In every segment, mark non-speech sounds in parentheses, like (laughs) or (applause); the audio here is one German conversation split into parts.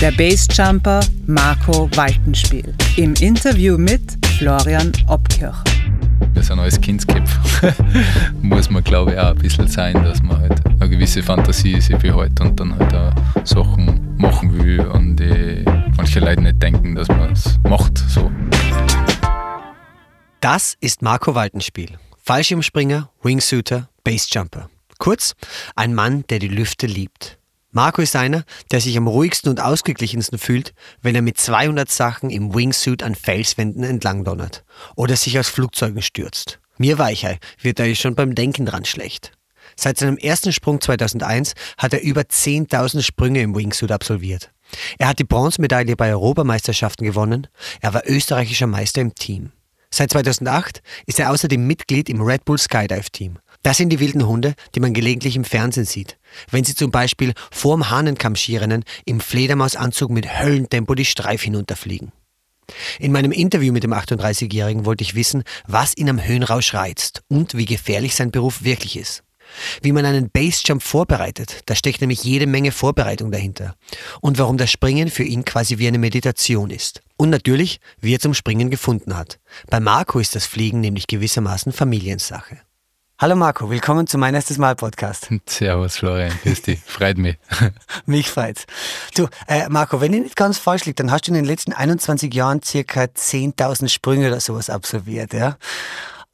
der Bassjumper Marco Waltenspiel im Interview mit Florian Obkirch. Das ist ein neues Kindskopf. (laughs) Muss man, glaube ich, auch ein bisschen sein, dass man halt eine gewisse Fantasie sich behält und dann halt auch Sachen machen will und die manche Leute nicht denken, dass man es macht. So. Das ist Marco Waltenspiel. Fallschirmspringer, Wingsuiter, Bassjumper. Kurz, ein Mann, der die Lüfte liebt. Marco ist einer, der sich am ruhigsten und ausgeglichensten fühlt, wenn er mit 200 Sachen im Wingsuit an Felswänden entlang donnert oder sich aus Flugzeugen stürzt. Mir Weichei wird da schon beim Denken dran schlecht. Seit seinem ersten Sprung 2001 hat er über 10.000 Sprünge im Wingsuit absolviert. Er hat die Bronzemedaille bei Europameisterschaften gewonnen. Er war österreichischer Meister im Team. Seit 2008 ist er außerdem Mitglied im Red Bull Skydive Team. Das sind die wilden Hunde, die man gelegentlich im Fernsehen sieht. Wenn sie zum Beispiel vorm Hahnenkamm-Skirennen im Fledermausanzug mit Höllentempo die Streif hinunterfliegen. In meinem Interview mit dem 38-Jährigen wollte ich wissen, was ihn am Höhenrausch reizt und wie gefährlich sein Beruf wirklich ist. Wie man einen Basejump vorbereitet, da steckt nämlich jede Menge Vorbereitung dahinter. Und warum das Springen für ihn quasi wie eine Meditation ist. Und natürlich, wie er zum Springen gefunden hat. Bei Marco ist das Fliegen nämlich gewissermaßen Familiensache. Hallo Marco, willkommen zu mein erstes Mal Podcast. (laughs) Servus Florian, grüß dich, freut mich. (laughs) mich freut's. Du, äh, Marco, wenn ich nicht ganz falsch liege, dann hast du in den letzten 21 Jahren circa 10.000 Sprünge oder sowas absolviert, ja?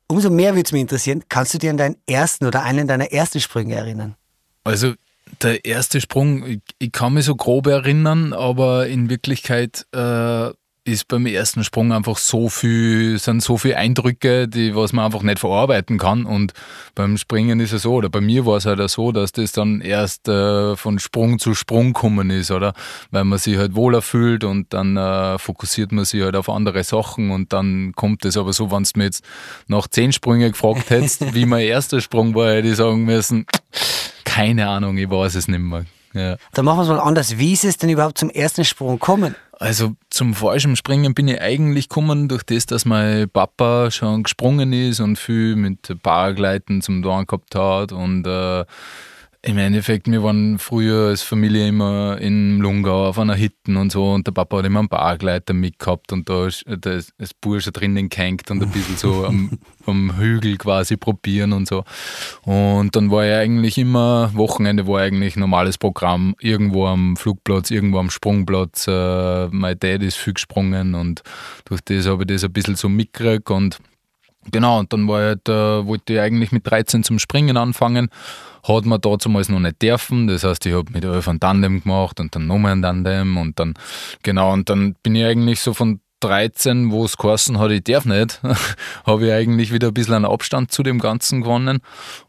Umso mehr würde es mich interessieren, kannst du dir an deinen ersten oder einen deiner ersten Sprünge erinnern? Also der erste Sprung, ich, ich kann mich so grob erinnern, aber in Wirklichkeit äh, ist beim ersten Sprung einfach so viel, sind so viele Eindrücke, die, was man einfach nicht verarbeiten kann. Und beim Springen ist es so, oder bei mir war es halt so, dass das dann erst äh, von Sprung zu Sprung kommen ist, oder? Weil man sich halt wohler fühlt und dann äh, fokussiert man sich halt auf andere Sachen und dann kommt es aber so, wenn du mir jetzt nach zehn Sprüngen gefragt hättest, wie mein erster Sprung war, hätte ich sagen müssen, keine Ahnung, ich weiß es nicht mehr. Ja. Dann machen wir es mal anders. Wie ist es denn überhaupt zum ersten Sprung gekommen? Also zum Fallschirmspringen bin ich eigentlich gekommen durch das, dass mein Papa schon gesprungen ist und viel mit Paragleiten zum Dorn gehabt hat und äh, im Endeffekt, wir waren früher als Familie immer in Lungau auf einer Hitten und so und der Papa hat immer einen Paragleiter mitgehabt und da ist das, das Bursche drinnen gehängt und ein bisschen so am, (laughs) am, Hügel quasi probieren und so. Und dann war ja eigentlich immer, Wochenende war eigentlich normales Programm, irgendwo am Flugplatz, irgendwo am Sprungplatz. Äh, mein Dad ist viel gesprungen und durch das habe ich das ein bisschen so mitgekriegt und Genau, und dann war halt, äh, wollte ich eigentlich mit 13 zum Springen anfangen hat man damals noch nicht dürfen. Das heißt, ich habe mit Elf ein Tandem gemacht und dann nochmal ein Tandem und dann, genau, und dann bin ich eigentlich so von 13, wo es geheißen hat, ich darf nicht, (laughs) habe ich eigentlich wieder ein bisschen einen Abstand zu dem Ganzen gewonnen.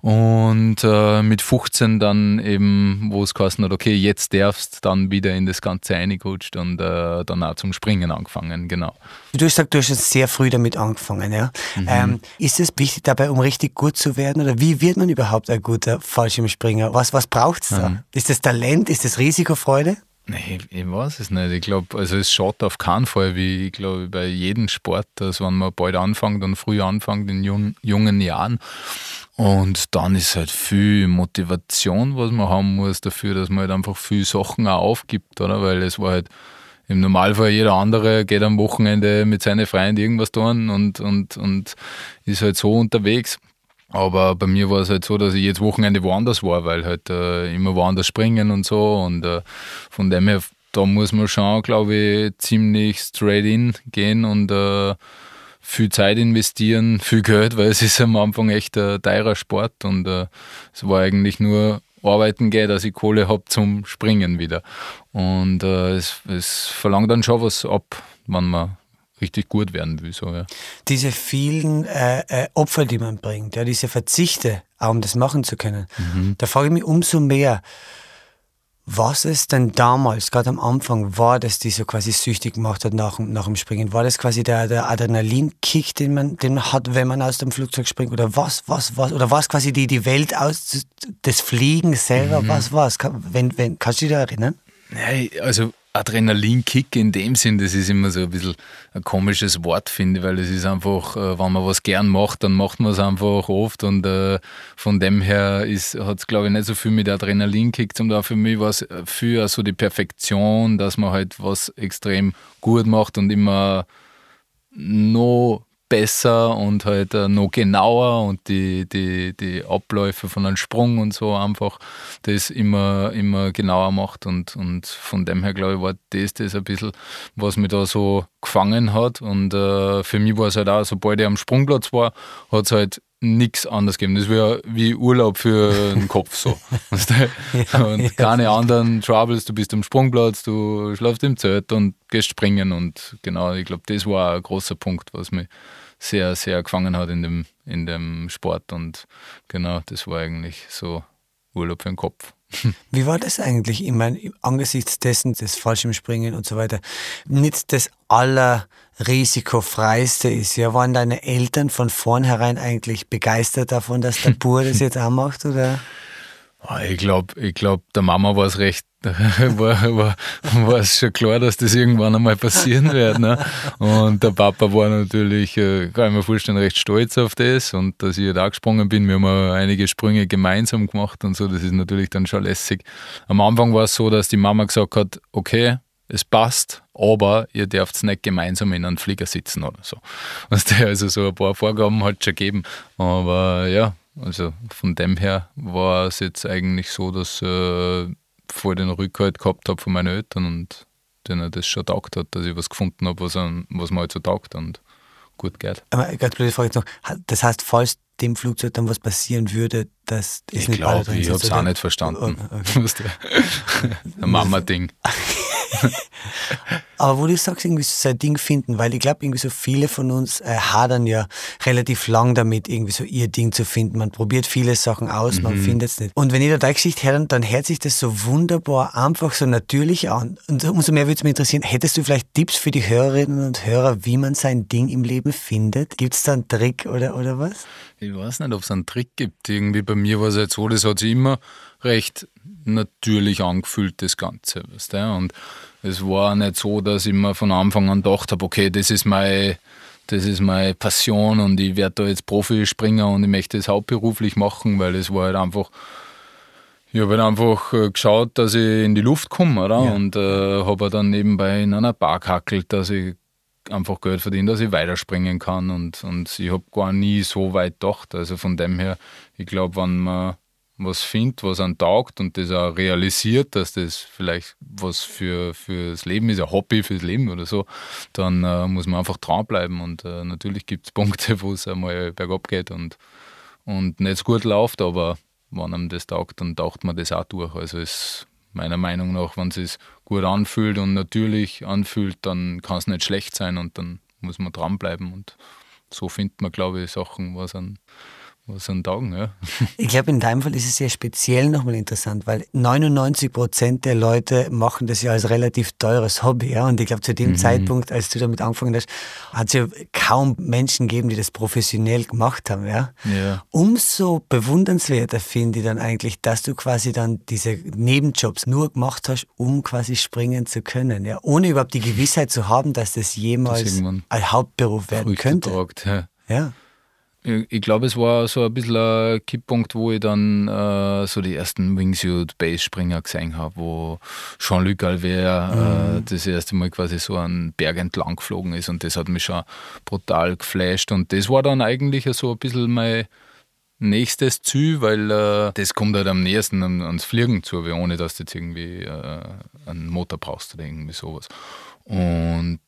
Und äh, mit 15 dann eben, wo es geheißen hat, okay, jetzt darfst, dann wieder in das Ganze reingerutscht und äh, dann auch zum Springen angefangen, genau. Du hast gesagt, du hast jetzt sehr früh damit angefangen. Ja? Mhm. Ähm, ist es wichtig dabei, um richtig gut zu werden? Oder wie wird man überhaupt ein guter Fallschirmspringer? Was, was braucht es da? Mhm. Ist das Talent? Ist das Risikofreude? Nee, ich weiß es nicht. Ich glaube, also es schaut auf keinen Fall, wie ich glaube, bei jedem Sport, dass wenn man bald anfängt und früh anfängt in jungen, jungen Jahren. Und dann ist halt viel Motivation, was man haben muss dafür, dass man halt einfach viel Sachen auch aufgibt, oder? Weil es war halt im Normalfall jeder andere geht am Wochenende mit seinen Freunden irgendwas tun und, und, und ist halt so unterwegs. Aber bei mir war es halt so, dass ich jetzt Wochenende woanders war, weil halt äh, immer woanders springen und so. Und äh, von dem her, da muss man schon, glaube ich, ziemlich straight in gehen und äh, viel Zeit investieren, viel Geld, weil es ist am Anfang echt ein teurer Sport und äh, es war eigentlich nur arbeiten gehen, dass ich Kohle habe zum Springen wieder. Und äh, es, es verlangt dann schon was ab, wenn man richtig gut werden will. So, ja. Diese vielen äh, äh, Opfer, die man bringt, ja, diese Verzichte, auch um das machen zu können, mhm. da frage ich mich umso mehr, Was ist denn damals, gerade am Anfang, war, das die so quasi süchtig gemacht hat nach, nach dem Springen? War das quasi der, der Adrenalinkick, den man, den man hat, wenn man aus dem Flugzeug springt? Oder was, was, was? Oder war es quasi die, die Welt aus, des Fliegens selber? Mhm. Was war es? Wenn, wenn, kannst du dich da erinnern? Nein, also Adrenalinkick in dem Sinn, das ist immer so ein bisschen ein komisches Wort, finde ich, weil es ist einfach, äh, wenn man was gern macht, dann macht man es einfach oft und äh, von dem her hat es, glaube ich, nicht so viel mit Adrenalinkick zum da. Für mich war es für so die Perfektion, dass man halt was extrem gut macht und immer noch besser und halt äh, noch genauer und die, die, die Abläufe von einem Sprung und so einfach das immer, immer genauer macht und, und von dem her glaube ich war das das ein bisschen, was mich da so gefangen hat und äh, für mich war es halt auch, sobald ich am Sprungplatz war, hat es halt nichts anderes geben. Das wäre wie Urlaub für den Kopf so. (laughs) und keine anderen Troubles, du bist am Sprungplatz, du schlafst im Zelt und gehst springen und genau, ich glaube, das war ein großer Punkt, was mich sehr, sehr gefangen hat in dem, in dem Sport und genau, das war eigentlich so Urlaub für den Kopf. (laughs) Wie war das eigentlich? Ich meine, angesichts dessen, das Fallschirmspringen und so weiter, nicht das allerrisikofreiste ist. Ja, waren deine Eltern von vornherein eigentlich begeistert davon, dass der (laughs) Bur das jetzt auch macht, oder? Ah, ich glaube, ich glaub, der Mama war es recht, (laughs) war, war, war es schon klar, dass das irgendwann einmal passieren wird. Ne? Und der Papa war natürlich, äh, kann ich mir vorstellen, recht stolz auf das und dass ich da gesprungen bin. Wir haben einige Sprünge gemeinsam gemacht und so, das ist natürlich dann schon lässig. Am Anfang war es so, dass die Mama gesagt hat, okay, es passt, aber ihr dürft nicht gemeinsam in einem Flieger sitzen oder so. Also so ein paar Vorgaben hat schon gegeben. Aber ja, also von dem her war es jetzt eigentlich so, dass äh, voll den Rückhalt gehabt habe von meinen Eltern und denen das schon taugt hat, dass ich was gefunden habe, was, was mir halt so taugt und gut geht. Aber ganz blöde Frage jetzt noch. Das heißt, falls dem Flugzeug dann was passieren würde, das ist ich nicht glaube, ich habe es auch nicht verstanden. Oh, okay. (laughs) Ein Mama-Ding. (laughs) (laughs) Aber wo du sagst, irgendwie so sein Ding finden, weil ich glaube, irgendwie so viele von uns äh, hadern ja relativ lang damit, irgendwie so ihr Ding zu finden. Man probiert viele Sachen aus, mhm. man findet es nicht. Und wenn ich da deine Geschichte höre, dann hört sich das so wunderbar, einfach so natürlich an. Und umso mehr würde es mich interessieren, hättest du vielleicht Tipps für die Hörerinnen und Hörer, wie man sein Ding im Leben findet? Gibt es da einen Trick oder, oder was? Ich weiß nicht, ob es einen Trick gibt. Irgendwie bei mir war es jetzt so, das hat sich immer recht natürlich angefühlt, das Ganze. Weißt du? Und es war nicht so, dass ich mir von Anfang an gedacht habe, okay, das ist meine, das ist meine Passion und ich werde da jetzt Profispringer und ich möchte das hauptberuflich machen, weil es war halt einfach, ich habe halt einfach äh, geschaut, dass ich in die Luft komme, oder? Ja. Und äh, habe halt dann nebenbei in einer Bar gehackelt, dass ich einfach Geld verdiene, dass ich weiterspringen kann und, und ich habe gar nie so weit gedacht. Also von dem her, ich glaube, wenn man was findet, was einen taugt und das auch realisiert, dass das vielleicht was für fürs Leben ist, ein Hobby fürs Leben oder so, dann äh, muss man einfach dranbleiben. Und äh, natürlich gibt es (laughs) Punkte, wo es einmal bergab geht und, und nicht so gut läuft, aber wenn einem das taugt, dann taucht man das auch durch. Also ist meiner Meinung nach, wenn es sich gut anfühlt und natürlich anfühlt, dann kann es nicht schlecht sein und dann muss man dranbleiben. Und so findet man, glaube ich, Sachen, was einen was sind Taugen, ja? Ich glaube, in deinem Fall ist es sehr speziell nochmal interessant, weil 99 Prozent der Leute machen das ja als relativ teures Hobby. Ja? Und ich glaube, zu dem mhm. Zeitpunkt, als du damit angefangen hast, hat es ja kaum Menschen gegeben, die das professionell gemacht haben. Ja? ja. Umso bewundernswerter finde ich dann eigentlich, dass du quasi dann diese Nebenjobs nur gemacht hast, um quasi springen zu können. Ja? Ohne überhaupt die Gewissheit zu haben, dass das jemals das ein Hauptberuf werden könnte. Tragt, ja. ja ich glaube, es war so ein bisschen ein Kipppunkt, wo ich dann äh, so die ersten Wingsuit-Base-Springer gesehen habe, wo Jean-Luc Alver mhm. äh, das erste Mal quasi so einen Berg entlang geflogen ist und das hat mich schon brutal geflasht und das war dann eigentlich so ein bisschen mein nächstes Ziel, weil äh, das kommt halt am nächsten ans Fliegen zu, ohne dass du jetzt irgendwie äh, einen Motor brauchst oder irgendwie sowas. Und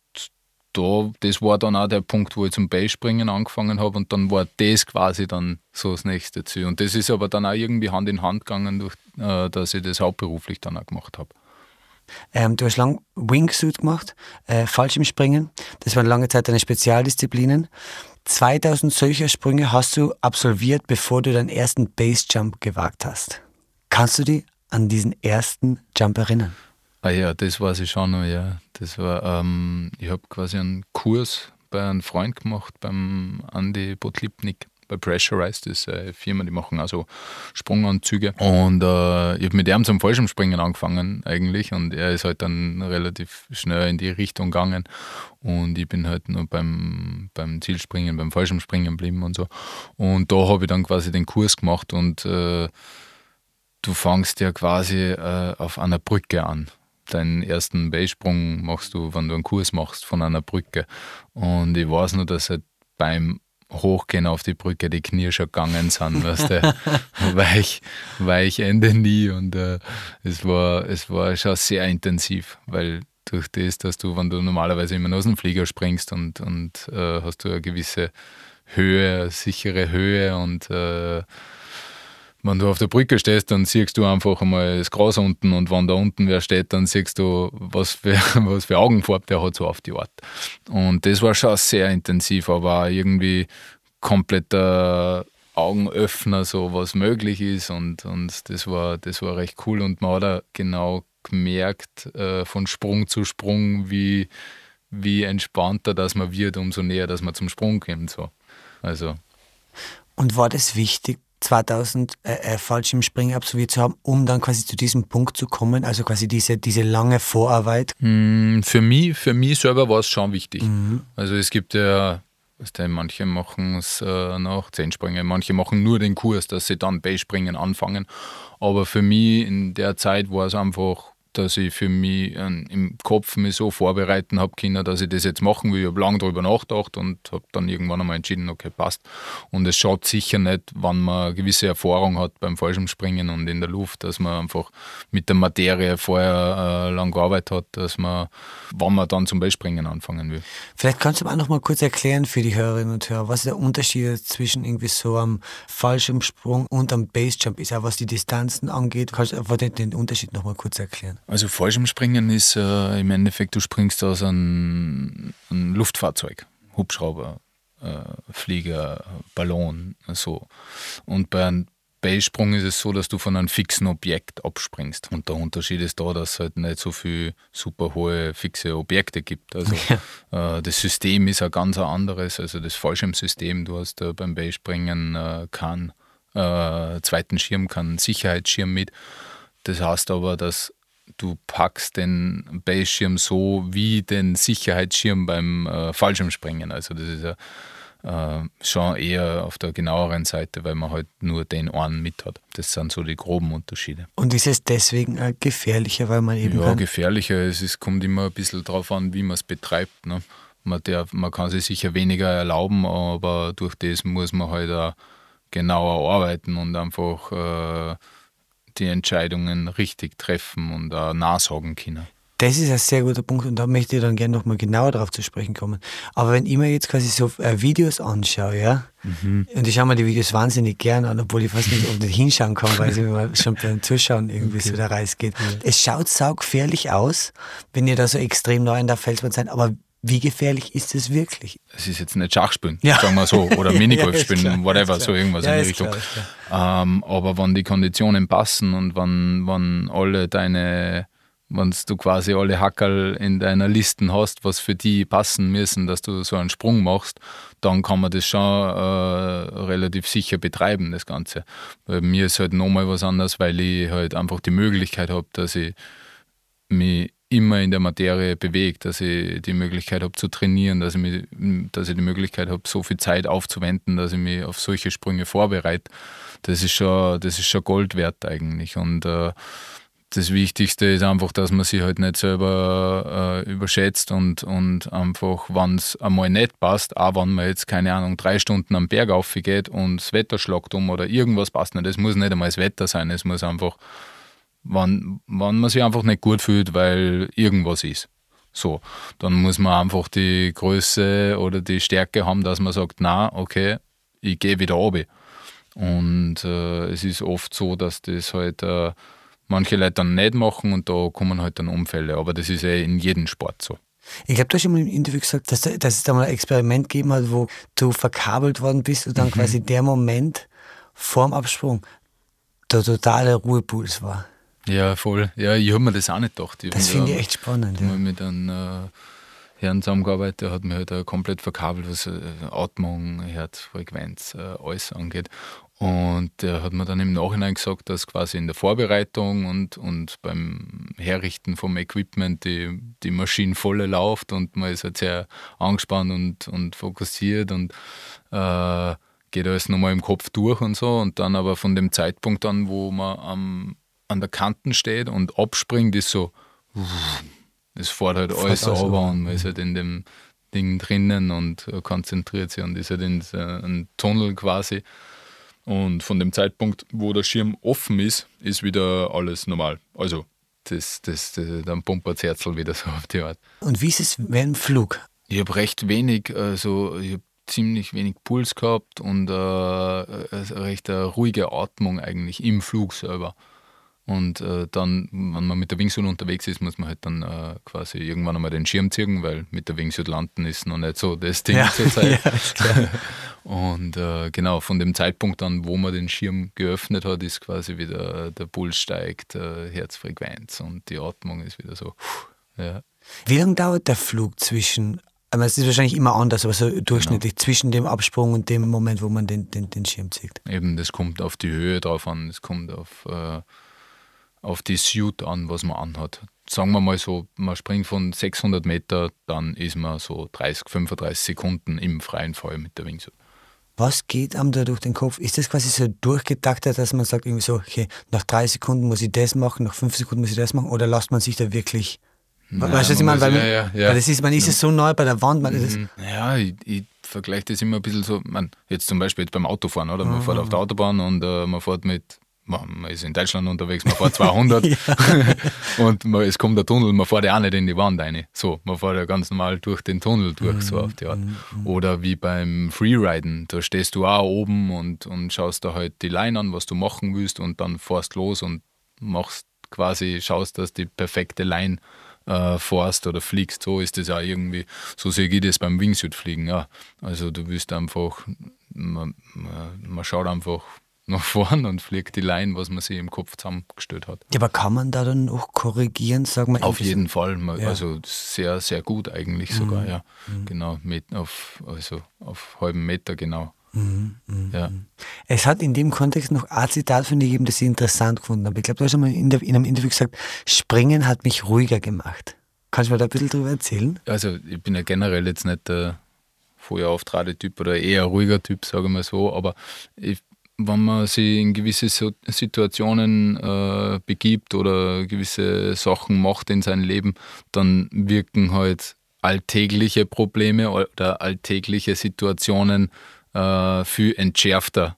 da, das war dann auch der Punkt, wo ich zum Beispringen angefangen habe und dann war das quasi dann so das nächste Ziel. Und das ist aber dann auch irgendwie Hand in Hand gegangen, durch, äh, dass ich das hauptberuflich dann auch gemacht habe. Ähm, du hast lange Wingsuit gemacht, äh, Fallschirmspringen. Das waren lange Zeit deine Spezialdisziplinen. 2000 solcher Sprünge hast du absolviert, bevor du deinen ersten Basejump gewagt hast. Kannst du die an diesen ersten Jump erinnern? Ah ja, das weiß ich schon noch, ja. Das war, ähm, ich habe quasi einen Kurs bei einem Freund gemacht, beim Andy Botlipnik bei Pressurized, das ist eine Firma, die machen also Sprunganzüge. Und äh, ich habe mit ihm zum Fallschirmspringen angefangen eigentlich und er ist halt dann relativ schnell in die Richtung gegangen und ich bin halt nur beim, beim Zielspringen, beim Fallschirmspringen geblieben und so. Und da habe ich dann quasi den Kurs gemacht und äh, du fangst ja quasi äh, auf einer Brücke an deinen ersten Beisprung machst du, wenn du einen Kurs machst von einer Brücke. Und ich weiß nur, dass halt beim Hochgehen auf die Brücke die Knie schon gegangen sind, (laughs) weißt du, weich, weich Ende nie und äh, es, war, es war schon sehr intensiv, weil durch das, dass du, wenn du normalerweise immer aus dem Flieger springst und, und äh, hast du eine gewisse Höhe, sichere Höhe und äh, wenn du auf der Brücke stehst, dann siehst du einfach einmal das Gras unten und wenn da unten wer steht, dann siehst du, was für, (laughs) was für Augenfarbe der hat, so auf die Art. Und das war schon sehr intensiv, aber irgendwie kompletter Augenöffner, so was möglich ist und, und das, war, das war recht cool und man hat auch genau gemerkt, äh, von Sprung zu Sprung, wie, wie entspannter das man wird, umso näher, dass man zum Sprung kommt. So. Also. Und war das wichtig, 2000 äh, äh, Fallschirmspringen absolviert zu haben, um dann quasi zu diesem Punkt zu kommen, also quasi diese, diese lange Vorarbeit? Mm, für mich, für mich selber war es schon wichtig. Mhm. Also es gibt ja, manche machen es äh, nach Zehnspringen, manche machen nur den Kurs, dass sie dann Beispringen anfangen. Aber für mich in der Zeit war es einfach dass ich für mich ähm, im Kopf mich so vorbereiten habe können, dass ich das jetzt machen will. Ich habe lange darüber nachgedacht und habe dann irgendwann einmal entschieden, okay, passt. Und es schaut sicher nicht, wenn man eine gewisse Erfahrung hat beim Fallschirmspringen und in der Luft, dass man einfach mit der Materie vorher äh, lang gearbeitet hat, dass man, wann man dann zum Beispielspringen anfangen will. Vielleicht kannst du mir auch noch mal kurz erklären für die Hörerinnen und Hörer, was der Unterschied zwischen irgendwie so am Fallschirmsprung und am Basejump ist, auch was die Distanzen angeht. Kannst du einfach den, den Unterschied noch mal kurz erklären? Also Fallschirmspringen ist äh, im Endeffekt, du springst aus einem, einem Luftfahrzeug, Hubschrauber, äh, Flieger, Ballon, so. Und bei einem Beisprung ist es so, dass du von einem fixen Objekt abspringst. Und der Unterschied ist da, dass es halt nicht so viele super hohe fixe Objekte gibt. Also (laughs) ja. äh, das System ist ein ganz anderes. Also das Fallschirmsystem, du hast äh, beim Beispringen äh, keinen äh, zweiten Schirm, keinen Sicherheitsschirm mit. Das heißt aber, dass du packst den Baseschirm so wie den Sicherheitsschirm beim äh, Fallschirmspringen. Also das ist ja äh, schon eher auf der genaueren Seite, weil man halt nur den einen mit hat. Das sind so die groben Unterschiede. Und ist es deswegen äh, gefährlicher, weil man eben. Ja, gefährlicher. Es ist, kommt immer ein bisschen darauf an, wie man es betreibt. Ne? Man, darf, man kann sich sicher weniger erlauben, aber durch das muss man halt auch genauer arbeiten und einfach äh, die Entscheidungen richtig treffen und auch nachsagen können. Das ist ein sehr guter Punkt und da möchte ich dann gerne nochmal genauer darauf zu sprechen kommen. Aber wenn ich mir jetzt quasi so äh, Videos anschaue, ja, mhm. und ich schaue mir die Videos wahnsinnig gerne an, obwohl ich fast nicht unbedingt hinschauen kann, weil es (laughs) mir schon beim Zuschauen irgendwie okay. so der Reis geht. Ja. Es schaut saugefährlich aus, wenn ihr da so extrem neu in der Felswand seid, aber wie gefährlich ist es wirklich? Es ist jetzt nicht Schachspielen, ja. sagen wir so, oder (laughs) Minigolf spielen, ja, whatever, so irgendwas ja, in die Richtung. Klar, ähm, aber wenn die Konditionen passen und wenn, wenn alle deine, wenn du quasi alle Hackerl in deiner Listen hast, was für die passen müssen, dass du so einen Sprung machst, dann kann man das schon äh, relativ sicher betreiben, das Ganze. Bei mir ist halt nochmal was anderes, weil ich halt einfach die Möglichkeit habe, dass ich mich immer in der Materie bewegt, dass ich die Möglichkeit habe zu trainieren, dass ich, mich, dass ich die Möglichkeit habe, so viel Zeit aufzuwenden, dass ich mich auf solche Sprünge vorbereite. Das ist schon, das ist schon Gold wert eigentlich. Und äh, das Wichtigste ist einfach, dass man sich halt nicht selber äh, überschätzt und, und einfach, wenn es einmal nicht passt, auch wenn man jetzt, keine Ahnung, drei Stunden am Berg aufgeht und das Wetter schlagt um oder irgendwas passt nicht. Es muss nicht einmal das Wetter sein, es muss einfach wenn, wenn man sich einfach nicht gut fühlt, weil irgendwas ist. So, dann muss man einfach die Größe oder die Stärke haben, dass man sagt, na, okay, ich gehe wieder runter. Und äh, es ist oft so, dass das halt äh, manche Leute dann nicht machen und da kommen halt dann Unfälle. Aber das ist eh in jedem Sport so. Ich glaube, du hast schon mal im Interview gesagt, dass, dass es da mal ein Experiment gegeben hat, wo du verkabelt worden bist und dann mhm. quasi der Moment vorm Absprung der totale Ruhepuls war. Ja, voll. Ja, ich habe mir das auch nicht gedacht. Ich das finde ich echt spannend. Ja. mit einem äh, Herrn zusammengearbeitet, der hat mir halt komplett verkabelt, was äh, Atmung, Herzfrequenz, äh, alles angeht. Und der hat mir dann im Nachhinein gesagt, dass quasi in der Vorbereitung und, und beim Herrichten vom Equipment die, die Maschine voll läuft und man ist halt sehr angespannt und, und fokussiert und äh, geht alles nochmal im Kopf durch und so. Und dann aber von dem Zeitpunkt an, wo man am, an der Kante steht und abspringt, ist so, es fährt halt alles runter und man ist halt in dem Ding drinnen und konzentriert sich und ist halt in einem Tunnel quasi. Und von dem Zeitpunkt, wo der Schirm offen ist, ist wieder alles normal. Also das, das, das, dann pumpert das Herzl wieder (laughs) so auf die Art. Und wie ist es während dem Flug? Ich habe recht wenig, also ich habe ziemlich wenig Puls gehabt und äh, recht eine ruhige Atmung eigentlich im Flug selber. Und äh, dann, wenn man mit der Wingsuit unterwegs ist, muss man halt dann äh, quasi irgendwann einmal den Schirm ziehen, weil mit der Wingsuit landen ist noch nicht so das Ding ja, (laughs) zur Zeit. Ja, (laughs) und äh, genau, von dem Zeitpunkt an, wo man den Schirm geöffnet hat, ist quasi wieder der Puls steigt, äh, Herzfrequenz und die Atmung ist wieder so. Ja. Wie lange dauert der Flug zwischen aber es ist wahrscheinlich immer anders, aber so durchschnittlich genau. zwischen dem Absprung und dem Moment, wo man den, den, den Schirm zieht. Eben, das kommt auf die Höhe drauf an, es kommt auf äh, auf die Suit an, was man anhat. Sagen wir mal so, man springt von 600 Meter, dann ist man so 30, 35 Sekunden im freien Fall mit der Wingsuit. Was geht einem da durch den Kopf? Ist das quasi so durchgetaktet, dass man sagt irgendwie so, okay, nach drei Sekunden muss ich das machen, nach fünf Sekunden muss ich das machen, oder lässt man sich da wirklich Nein, weißt du, was ich meine? Weil, ja, ja, ja. weil das ist, man ist ja so neu bei der Wand. Man, mhm. Ja, ich, ich vergleiche das immer ein bisschen so, man, jetzt zum Beispiel jetzt beim Autofahren, oder? Man mhm. fährt auf der Autobahn und äh, man fährt mit man ist in Deutschland unterwegs, man fährt (laughs) 200 (laughs) und man, es kommt der Tunnel, man fährt ja auch nicht in die Wand rein. So, man fährt ja ganz normal durch den Tunnel durch, mhm. so auf die Art. Mhm. Oder wie beim Freeriden, da stehst du auch oben und, und schaust da halt die Line an, was du machen willst und dann fährst los und machst quasi, schaust, dass die perfekte Line äh, fährst oder fliegst. So ist das auch irgendwie, so sehe ich das beim Wingsuit-Fliegen. Ja. Also du willst einfach, man, man schaut einfach, nach vorn und fliegt die Line, was man sich im Kopf zusammengestellt hat. Ja, aber kann man da dann auch korrigieren, sagen wir? Auf jeden Fall, ja. also sehr, sehr gut eigentlich sogar, mhm. ja. Mhm. Genau, mit auf, also auf halben Meter genau. Mhm, mh, ja. Es hat in dem Kontext noch ein Zitat von dir gegeben, das ich interessant gefunden habe. Ich glaube, du hast einmal in, in einem Interview gesagt, Springen hat mich ruhiger gemacht. Kannst du mir da ein bisschen drüber erzählen? Also ich bin ja generell jetzt nicht der Feuerauftrade-Typ oder eher ruhiger Typ, sage ich mal so, aber ich wenn man sich in gewisse Situationen äh, begibt oder gewisse Sachen macht in seinem Leben, dann wirken halt alltägliche Probleme oder alltägliche Situationen äh, viel entschärfter.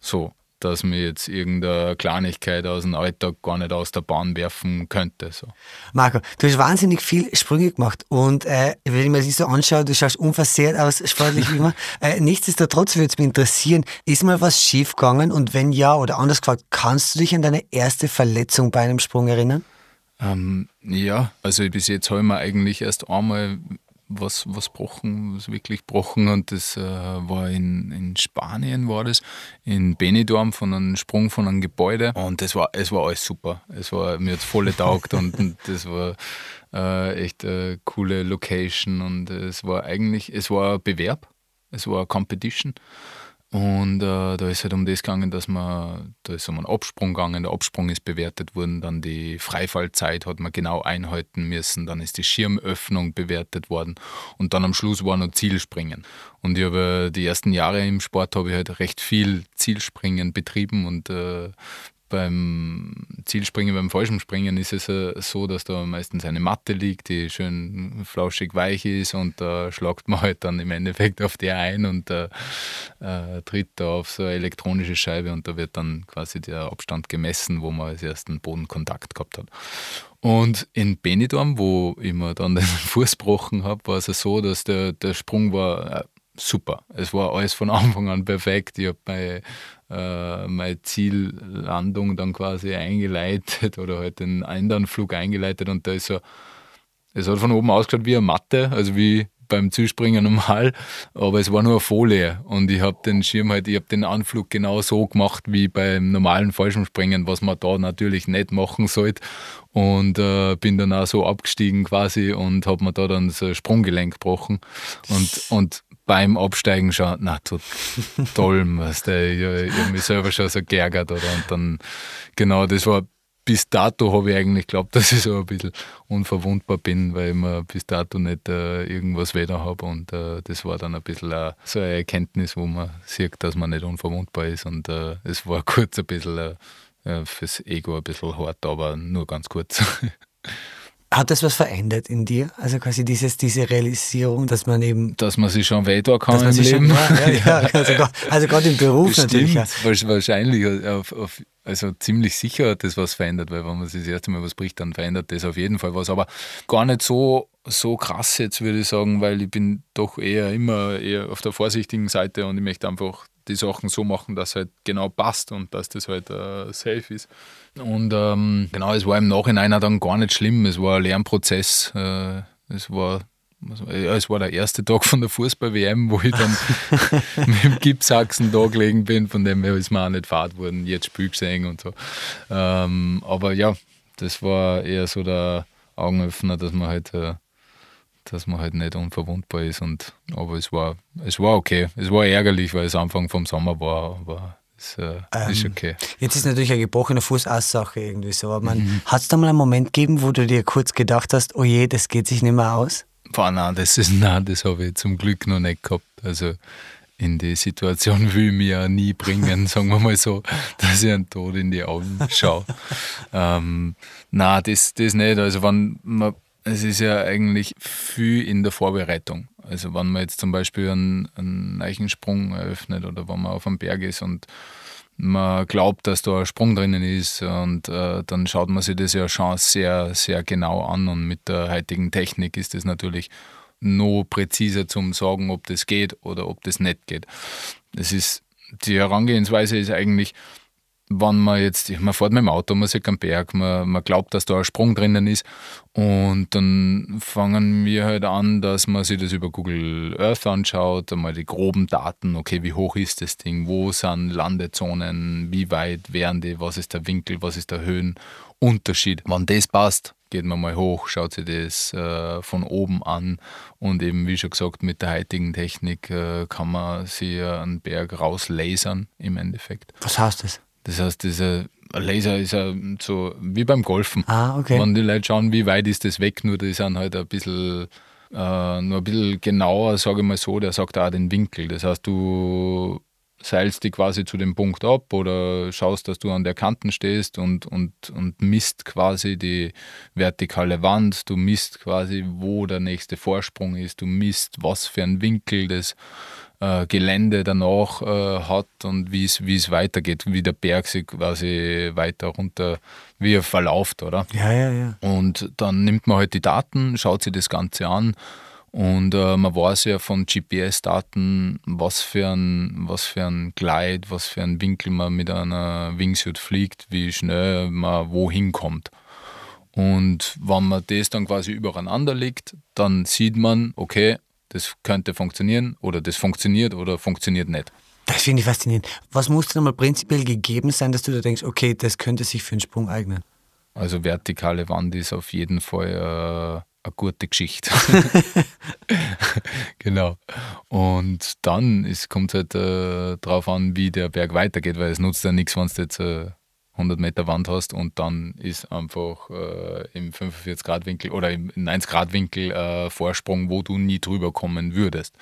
So dass mir jetzt irgendeine Kleinigkeit aus dem Alltag gar nicht aus der Bahn werfen könnte. So. Marco, du hast wahnsinnig viel Sprünge gemacht und äh, wenn ich mir das so anschaue, du schaust unversehrt aus, sportlich wie immer. (laughs) Äh, nichtsdestotrotz würde es mich interessieren, ist mal was schiefgegangen und wenn ja oder anders gefragt, kannst du dich an deine erste Verletzung bei einem Sprung erinnern? Ähm, ja, also bis jetzt habe ich mir eigentlich erst einmal was, was brochen, was wirklich brochen und das äh, war in, in Spanien war das, in Benidorm von einem Sprung von einem Gebäude und das war, es war alles super. Es war, mir hat voll taugt und, und das war äh, echt eine coole Location und es war eigentlich, es war ein Bewerb, es war eine Competition und äh, da ist halt um das gegangen, dass man, da ist um einen Absprung gegangen, der Absprung ist bewertet worden, dann die Freifallzeit hat man genau einhalten müssen, dann ist die Schirmöffnung bewertet worden. Und dann am Schluss war noch Zielspringen. Und ich habe die ersten Jahre im Sport habe ich halt recht viel Zielspringen betrieben und äh, beim Zielspringen, beim Fallschirmspringen ist es so, dass da meistens eine Matte liegt, die schön flauschig weich ist und da schlagt man halt dann im Endeffekt auf der ein und äh, äh, tritt da auf so eine elektronische Scheibe und da wird dann quasi der Abstand gemessen, wo man als ersten Bodenkontakt gehabt hat. Und in Benidorm, wo ich mir dann (laughs) den Fuß gebrochen habe, war es so, dass der, der Sprung war äh, super. Es war alles von (laughs) Anfang an perfekt. Ich habe meine, äh, meine Ziellandung dann quasi eingeleitet oder halt den anderen Flug eingeleitet und da ist so, es hat von oben ausgeschaut wie eine Matte, also wie beim Zuspringen normal, aber es war nur eine Folie und ich habe den Schirm halt, ich habe den Anflug genau so gemacht wie beim normalen Fallschirmspringen, was man da natürlich nicht machen sollte und äh, bin dann auch so abgestiegen quasi und habe mir da dann ein Sprunggelenk gebrochen und, und beim Absteigen schon, na, toll, (laughs) was der, ich, ich habe mich selber schon so geärgert oder und dann, genau, das war bis dato habe ich eigentlich geglaubt, (laughs) dass ich so ein bisschen unverwundbar bin, weil ich mir bis dato nicht äh, irgendwas weder habe. Und äh, das war dann ein bisschen äh, so eine Erkenntnis, wo man sieht, dass man nicht unverwundbar ist. Und äh, es war (laughs) kurz ein bisschen äh, fürs Ego ein bisschen hart, aber nur ganz kurz. Hat das was verändert in dir? Also quasi dieses, diese Realisierung, dass man eben. Dass man sich schon weiter kann im Leben. Schon, ja, ja, ja. (laughs) Also, also gerade im Beruf Bestimmt, natürlich. Wahrscheinlich auf, auf, also ziemlich sicher hat das was verändert, weil wenn man sich das erste Mal was bricht, dann verändert das auf jeden Fall was. Aber gar nicht so, so krass jetzt, würde ich sagen, weil ich bin doch eher immer eher auf der vorsichtigen Seite und ich möchte einfach die Sachen so machen, dass es halt genau passt und dass das halt uh, safe ist. Und ähm, genau, es war im Nachhinein dann gar nicht schlimm. Es war ein Lernprozess. Äh, es war ja, es war der erste Tag von der Fußball-WM, wo ich dann (laughs) mit dem Gipsachsen da gelegen bin, von dem her ist mir auch nicht fad worden, jetzt Spiel gesehen und so. Ähm, aber ja, das war eher so der Augenöffner, dass man halt äh, dass man halt nicht unverwundbar ist. Und, aber es war, es war okay. Es war ärgerlich, weil es Anfang vom Sommer war, aber es äh, ähm, ist okay. Jetzt ist natürlich eine gebrochene Fuß Sache irgendwie so. Aber mhm. hat es da mal einen Moment gegeben, wo du dir kurz gedacht hast, oh je, das geht sich nicht mehr aus? Boah, nein, das ist (laughs) nein, das habe ich zum Glück noch nicht gehabt. Also in die Situation will ich mich ja nie bringen, (laughs) sagen wir mal so, dass ich einen Tod in die Augen schaue. (laughs) ähm, nein, das, das nicht. Also wenn man es ist ja eigentlich viel in der Vorbereitung. Also wenn man jetzt zum Beispiel einen, einen Eichensprung eröffnet oder wenn man auf einem Berg ist und man glaubt, dass da ein Sprung drinnen ist und äh, dann schaut man sich das ja schon sehr, sehr genau an und mit der heutigen Technik ist es natürlich noch präziser zum sagen, ob das geht oder ob das nicht geht. Das ist, die Herangehensweise ist eigentlich, wenn man jetzt, man fährt mit dem Auto, man sieht einen Berg, man, man glaubt, dass da ein Sprung drinnen ist und dann fangen wir halt an, dass man sich das über Google Earth anschaut, einmal die groben Daten, okay, wie hoch ist das Ding, wo sind Landezonen, wie weit wären die, was ist der Winkel, was ist der Höhenunterschied. Wenn das passt, geht man mal hoch, schaut sich das äh, von oben an und eben, wie schon gesagt, mit der heutigen Technik äh, kann man sich einen Berg rauslasern im Endeffekt. Was heißt das? Das heißt, dieser Laser ist ja so wie beim Golfen. Ah, okay. Wenn die Leute schauen, wie weit ist das weg, nur die sind halt ein bisschen, äh, nur ein bisschen genauer, sage ich mal so, der sagt auch den Winkel. Das heißt, du seilst dich quasi zu dem Punkt ab oder schaust, dass du an der Kanten stehst und, und, und misst quasi die vertikale Wand, du misst quasi, wo der nächste Vorsprung ist, du misst, was für ein Winkel das äh, Gelände danach äh, hat und wie es weitergeht, wie der Berg sich quasi weiter runter, wie er verlauft, oder? Ja, ja, ja. Und dann nimmt man halt die Daten, schaut sich das Ganze an und äh, man weiß ja von GPS-Daten, was für ein, was für ein Gleit, was für ein Winkel man mit einer Wingsuit fliegt, wie schnell man wohin kommt. Und wenn man das dann quasi übereinander legt, dann sieht man, okay, das könnte funktionieren oder das funktioniert oder funktioniert nicht. Das finde ich faszinierend. Was muss denn mal prinzipiell gegeben sein, dass du da denkst, okay, das könnte sich für einen Sprung eignen? Also vertikale Wand ist auf jeden Fall äh, eine gute Geschichte. (laughs) (laughs) genau. Und dann kommt es halt äh, darauf an, wie der Berg weitergeht, weil es nutzt ja nichts, wenn du jetzt äh, 100 Meter Wand hast und dann ist einfach äh, im 45-Grad-Winkel oder im 90-Grad-Winkel äh, Vorsprung, wo du nie drüber kommen würdest.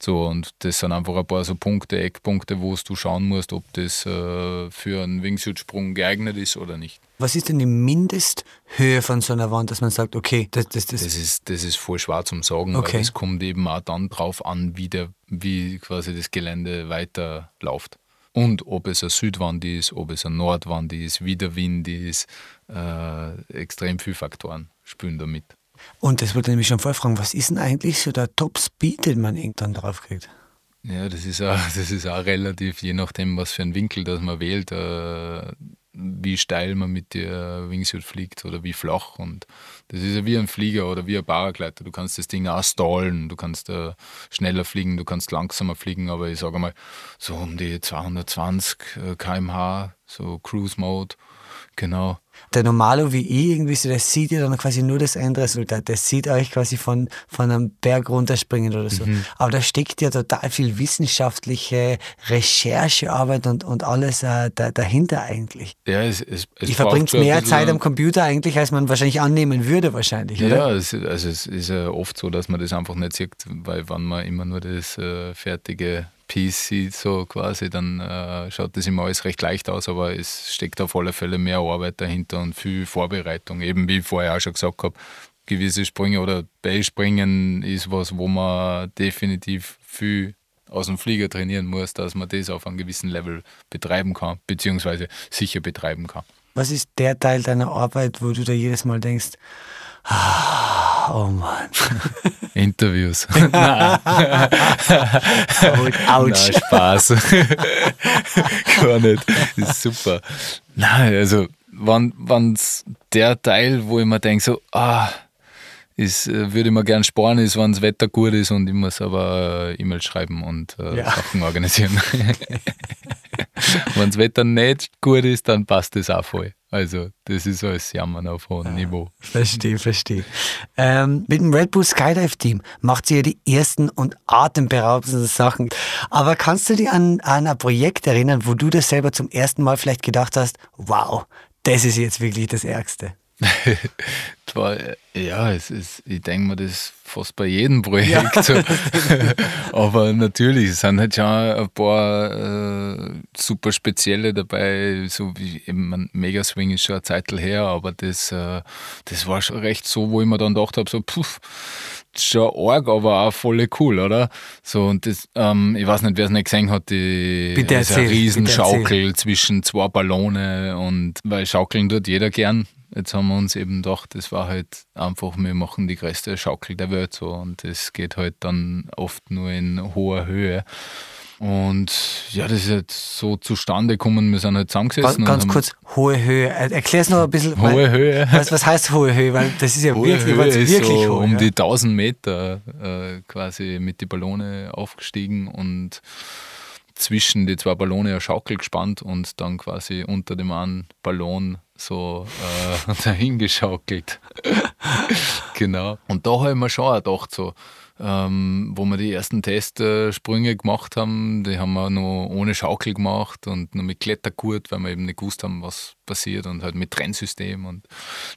So, und das sind einfach ein paar so Punkte, Eckpunkte, wo du schauen musst, ob das äh, für einen Wingsuit-Sprung geeignet ist oder nicht. Was ist denn die Mindesthöhe von so einer Wand, dass man sagt, okay, das, das, das, das ist Das ist voll schwer zum Sagen, okay. weil es kommt eben auch dann drauf an, wie, der, wie quasi das Gelände weiterläuft. Und ob es eine Südwand ist, ob es eine Nordwand ist, wie der Wind ist, äh, extrem viele Faktoren spielen damit. Und das wollte ich nämlich schon vorfragen, was ist denn eigentlich so der Top-Speed, den man irgendwann drauf kriegt? Ja, das ist, auch, (laughs) das ist auch relativ, je nachdem, was für einen Winkel das man wählt. Äh, wie steil man mit der Wingsuit fliegt oder wie flach. Und das ist ja wie ein Flieger oder wie ein Paragleiter. Du kannst das Ding auch stallen, du kannst äh, schneller fliegen, du kannst langsamer fliegen, aber ich sage mal, so um die 220 äh, km/h, so Cruise Mode, genau der Normalo wie ich irgendwie so, der sieht ja dann quasi nur das Endresultat. Der sieht euch quasi von, von einem Berg runterspringen oder so. Mhm. Aber da steckt ja total viel wissenschaftliche Recherchearbeit und, und alles äh, da, dahinter eigentlich. Ja, es, es, es ich verbringt mehr Zeit am Computer eigentlich, als man wahrscheinlich annehmen würde wahrscheinlich, oder? Ja, es, also es ist ja oft so, dass man das einfach nicht sieht, weil wenn man immer nur das äh, fertige PC so quasi, dann äh, schaut das immer alles recht leicht aus, aber es steckt auf alle Fälle mehr Arbeit dahinter und viel Vorbereitung. Eben wie ich vorher auch schon gesagt habe, gewisse Sprünge oder Beispringen ist was, wo man definitiv viel aus dem Flieger trainieren muss, dass man das auf einem gewissen Level betreiben kann, beziehungsweise sicher betreiben kann. Was ist der Teil deiner Arbeit, wo du da jedes Mal denkst, ah, oh Mann. (laughs) Interviews. (laughs) Nein. Autsch. Nein, Spaß. (laughs) Gar nicht. Das ist super. Nein, also, wenn es der Teil, wo ich mir denke, so, ah, ist, äh, würde ich mir gern sparen, ist, wenn das Wetter gut ist und ich muss aber äh, E-Mails schreiben und äh, ja. Sachen organisieren. wenn das Wetter nicht gut ist, dann passt das auch voll. Also, das ist alles Jammern auf hohem ja, Niveau. Verstehe, verstehe. Ähm, mit dem Red Bull Skydive Team macht sie ja die ersten und atemberaubendsten Sachen. Aber kannst du dich an, an ein Projekt erinnern, wo du das selber zum ersten Mal vielleicht gedacht hast, wow, das ist jetzt wirklich das Ärgste? (laughs) war, ja, es ist, ich denke mir das fast bei jedem Projekt. Ja. (laughs) aber natürlich, es sind halt schon ein paar äh, super spezielle dabei, so wie eben Mega Swing ist schon eine Zeit her, aber das, äh, das war schon recht so, wo ich mir dann gedacht habe, so, puff, schon arg, aber auch voll cool, oder? So, und das, ähm, ich weiß nicht, wer es nicht gesehen hat, die bitte erzähl, eine Riesenschaukel zwischen zwei Ballone und weil schaukeln tut jeder gern. Jetzt haben wir uns eben gedacht, das war halt einfach, wir machen die größte Schaukel der Welt so und das geht halt dann oft nur in hoher Höhe. Und ja, das ist halt so zustande gekommen, wir sind halt zusammengesessen. Ganz, ganz kurz, hohe Höhe. Erklär es noch ein bisschen. Hohe weil, Höhe. Was, was heißt hohe Höhe? Weil das ist ja hohe wirklich, Höhe ist wirklich so hoch. Um ja? die 1000 Meter äh, quasi mit den Ballone aufgestiegen und zwischen die zwei Ballone eine Schaukel gespannt und dann quasi unter dem einen Ballon so äh, (laughs) dahingeschaukelt. (laughs) genau. Und da habe ich mir schon auch gedacht, so, ähm, wo wir die ersten Testsprünge gemacht haben, die haben wir noch ohne Schaukel gemacht und nur mit Klettergurt, weil wir eben nicht gewusst haben, was passiert und halt mit Trennsystem und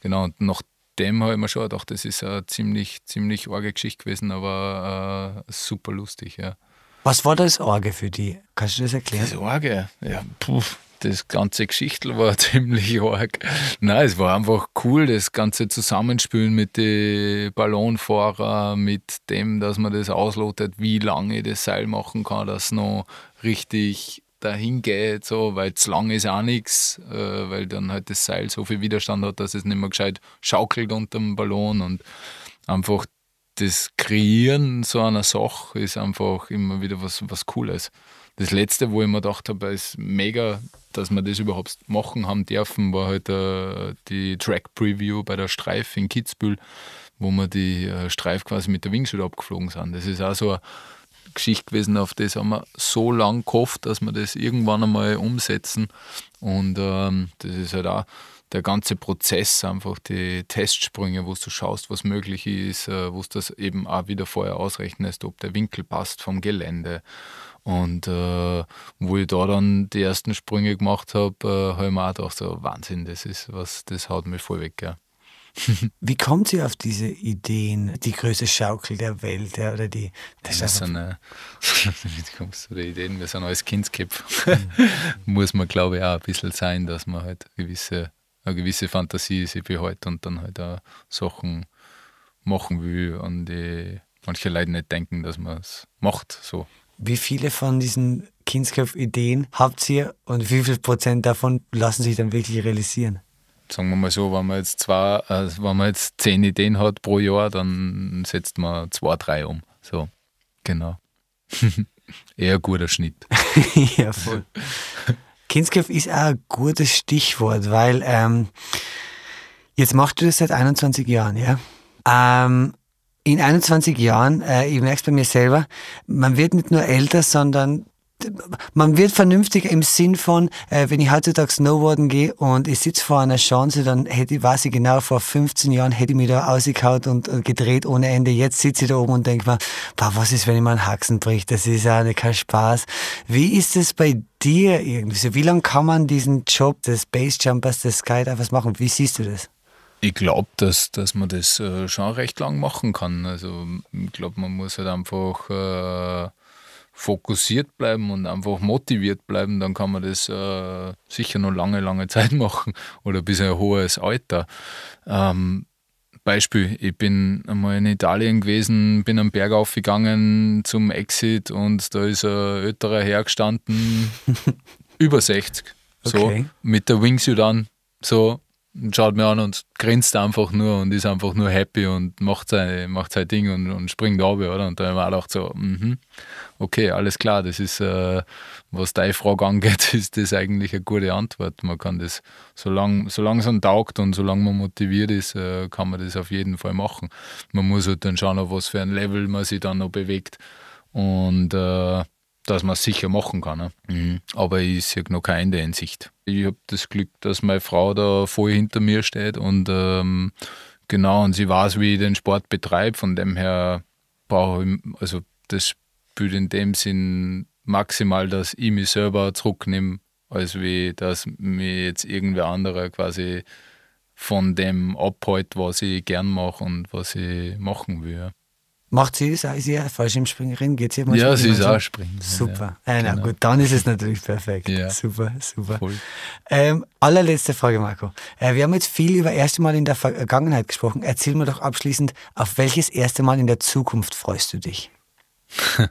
genau, und nachdem habe ich mir schon gedacht, das ist eine ziemlich, ziemlich arge Geschichte gewesen, aber äh, super lustig, ja. Was war das Orge für die? Kannst du das erklären? Das Orge? Ja, puh, das ganze Geschichtel war (laughs) ziemlich arg. Nein, es war einfach cool, das ganze Zusammenspielen mit den Ballonfahrer, mit dem, dass man das auslotet, wie lange ich das Seil machen kann, dass es noch richtig dahin geht, so, weil zu lang ist auch nichts, äh, weil dann halt das Seil so viel Widerstand hat, dass es nicht mehr gescheit schaukelt unter dem Ballon und einfach das Kreieren so einer Sache ist einfach immer wieder was, was Cooles. Das letzte, wo ich mir gedacht habe, ist mega, dass wir das überhaupt machen haben dürfen, war halt äh, die Track Preview bei der Streif in Kitzbühel, wo wir die äh, Streif quasi mit der Wingsuit abgeflogen sind. Das ist auch so eine Geschichte gewesen, auf das haben wir so lange gehofft, dass wir das irgendwann einmal umsetzen. Und ähm, das ist halt auch der ganze Prozess, einfach die Testsprünge, wo du schaust, was möglich ist, äh, wo du das eben auch wieder vorher ausrechnest, ob der Winkel passt vom Gelände. Und äh, wo ich da dann die ersten Sprünge gemacht habe, äh, habe ich mir auch gedacht, so Wahnsinn, das ist was, das haut mich voll weg. Ja. (laughs) Wie kommt sie auf diese Ideen, die größte Schaukel der Welt ja, oder die? Das, das sind, äh, (laughs) wie kommst du die Ideen? Wir sind alles Kindsköpfe. Mhm. (laughs) Muss man, glaube ich, auch ein bisschen sein, dass man halt gewisse eine gewisse Fantasie sich behält und dann halt auch Sachen machen will, an die manche Leute nicht denken, dass man es macht. So. Wie viele von diesen Kindsköpf-Ideen habt ihr und wie viel Prozent davon lassen sich dann wirklich realisieren? Sagen wir mal so, wenn man jetzt zwei, äh, wenn man jetzt zehn Ideen hat pro Jahr, dann setzt man zwei, drei um. So, genau. (laughs) Eher guter Schnitt. (laughs) ja, voll. Kindsköpf ist auch ein gutes Stichwort, weil ähm, jetzt machst du das seit 21 Jahren, ja? Ähm, in 21 Jahren, äh, ich merke es bei mir selber, man wird nicht nur älter, sondern man wird vernünftiger im Sinn von, äh, wenn ich heutzutage Snowboarden gehe und ich sitze vor einer Chance, dann hätte ich, weiß ich genau, vor 15 Jahren hätte ich mich da ausgekaut und äh, gedreht ohne Ende. Jetzt sitze ich da oben und denke mir, boah, was ist, wenn ich mal einen Haxen bricht? Das ist ja kein Spaß. Wie ist es bei dir irgendwie? So, wie lange kann man diesen Job des Basejumpers, des Skydivers machen? Wie siehst du das? Ich glaube, dass, dass man das äh, schon recht lang machen kann. Also ich glaube, man muss halt einfach äh, fokussiert bleiben und einfach motiviert bleiben, dann kann man das äh, sicher noch lange, lange (laughs) Zeit machen oder bis ein hohes Alter. Ähm, Beispiel, ich bin einmal in Italien gewesen, bin am Berg aufgegangen zum Exit und da ist ein älterer hergestanden, (laughs) über 60, so, okay. mit der Wingsuit an, so, schaut mir an und grinst einfach nur und ist einfach nur happy und macht sein, macht sein Ding und, und springt ab, oder? Und da habe ich auch so, mhm okay, alles klar, das ist, äh, was deine Frage angeht, (laughs) ist das eigentlich eine gute Antwort. Man kann das, solange solang es einem taugt und solange man motiviert ist, äh, kann man das auf jeden Fall machen. Man muss halt dann schauen, auf was für ein Level man sich dann noch bewegt und äh, dass man es sicher machen kann. Ne? Mhm. Aber ich sehe noch kein Ende in Sicht. Ich habe das Glück, dass meine Frau da voll hinter mir steht und ähm, genau, und sie weiß, wie ich den Sport betreibe. Von dem her brauche ich, also das spielt in dem Sinn maximal, dass ich mich selber zurücknehme, als wie dass mir jetzt irgendwer anderer quasi von dem abhält, was ich gern mache und was ich machen will. Macht sie das? Ist sie eine Fallschirmspringerin? Geht sie mal Ja, sie ist auch Springerin. Super. Ja, äh, na, genau. gut, dann ist es natürlich perfekt. Ja. Super, super. Ähm, allerletzte Frage, Marco. Äh, wir haben jetzt viel über erste Mal in der Vergangenheit gesprochen. Erzähl mir doch abschließend, auf welches erste Mal in der Zukunft freust du dich? (laughs)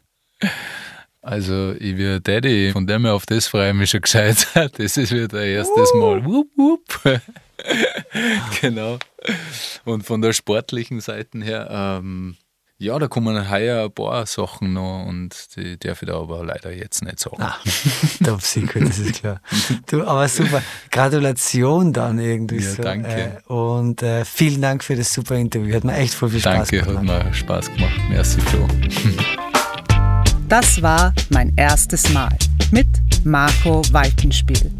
Also, ich werde Daddy, von dem her auf das freue ich mich schon gescheit. (laughs) Das ist wieder erstes Mal. Wupp, wupp. (laughs) genau. Und von der sportlichen Seite her, ähm, ja, da kommen heuer ein paar Sachen noch und die darf ich da aber leider jetzt nicht sagen. Ah, (laughs) top secret, das ist klar. Du, aber super. Gratulation dann irgendwie ja, so. Danke. Äh, und äh, vielen Dank für das super Interview. Hat mir echt voll viel Spaß danke, gemacht. Danke, hat mir Spaß gemacht. Merci, Flo. Das war mein erstes Mal mit Marco Waltenspiel.